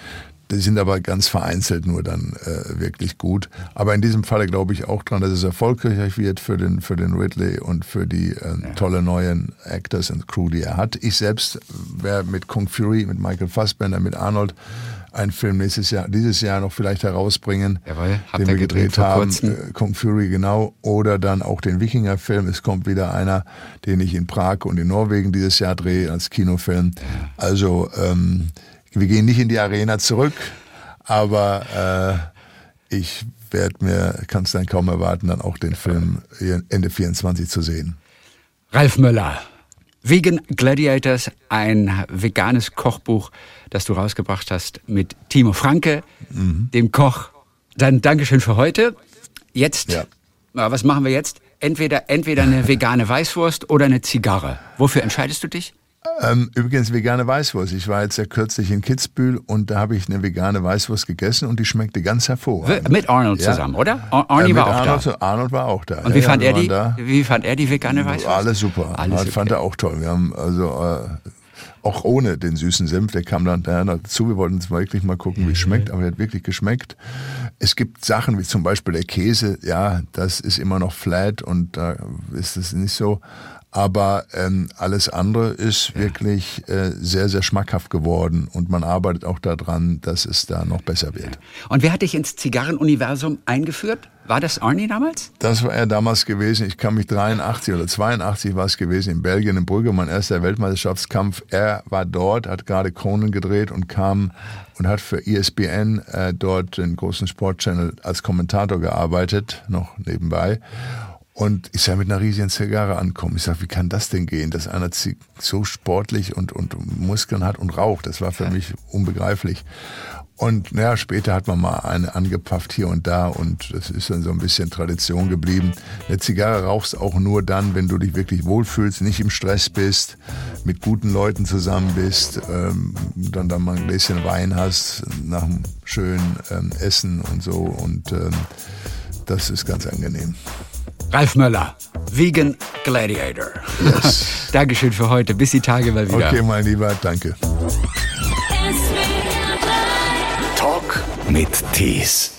Die sind aber ganz vereinzelt nur dann äh, wirklich gut. Aber in diesem Falle glaube ich auch dran, dass es erfolgreich wird für den, für den Ridley und für die äh, tolle neuen Actors und Crew, die er hat. Ich selbst werde mit Kung Fury, mit Michael Fassbender, mit Arnold einen Film nächstes Jahr, dieses Jahr noch vielleicht herausbringen, Jawohl, den wir gedreht gedreht haben. Äh, Kung Fury, genau. Oder dann auch den Wikinger-Film. Es kommt wieder einer, den ich in Prag und in Norwegen dieses Jahr drehe als Kinofilm. Also, ähm, wir gehen nicht in die Arena zurück, aber äh, ich werde mir, kann es dann kaum erwarten, dann auch den Film Ende 24 zu sehen. Ralf Möller. Vegan Gladiators, ein veganes Kochbuch, das du rausgebracht hast mit Timo Franke, Mhm. dem Koch. Dann Dankeschön für heute. Jetzt, Ja. was machen wir jetzt? Entweder, entweder eine (laughs) vegane Weißwurst oder eine Zigarre. Wofür entscheidest du dich? Ähm, übrigens vegane Weißwurst. Ich war jetzt ja kürzlich in Kitzbühel und da habe ich eine vegane Weißwurst gegessen und die schmeckte ganz hervorragend. Mit Arnold Ja. zusammen, oder? Ar Arnie Äh, war auch Arnold, da. Arnold war auch da. Und Ja, wie, ja, fand er die, wie fand er die vegane Weißwurst? Alles super. Alles Alles fand okay. er auch toll. Wir haben also äh, auch ohne den süßen Senf, der kam dann dazu. Wir wollten uns wirklich mal gucken, wie es schmeckt, aber er hat wirklich geschmeckt. Es gibt Sachen wie zum Beispiel der Käse, ja, das ist immer noch flat und da ist es nicht so. Aber ähm, alles andere ist wirklich äh, sehr, sehr schmackhaft geworden und man arbeitet auch daran, dass es da noch besser wird. Und wer hat dich ins Zigarrenuniversum eingeführt? War das Arnie damals? Das war er damals gewesen. Ich kann mich 83 oder 82 war es gewesen in Belgien in Brügge, mein erster Weltmeisterschaftskampf. Er war dort, hat gerade Conan gedreht und kam und hat für ESPN äh, dort den großen Sportchannel als Kommentator gearbeitet, noch nebenbei. Und ich sah mit einer riesigen Zigarre ankommen. Ich sag, wie kann das denn gehen, dass einer so sportlich und, und Muskeln hat und raucht? Das war für mich unbegreiflich. Und naja, später hat man mal eine angepafft hier und da und das ist dann so ein bisschen Tradition geblieben. Eine Zigarre rauchst auch nur dann, wenn du dich wirklich wohlfühlst, nicht im Stress bist, mit guten Leuten zusammen bist, ähm, dann, dann mal ein Gläschen Wein hast nach einem schönen ähm, Essen und so und ähm, das ist ganz angenehm. Ralf Möller, Vegan Gladiator. (laughs) Dankeschön für heute. Bis die Tage mal wieder. Okay, mein Lieber, danke. Talk mit Tees.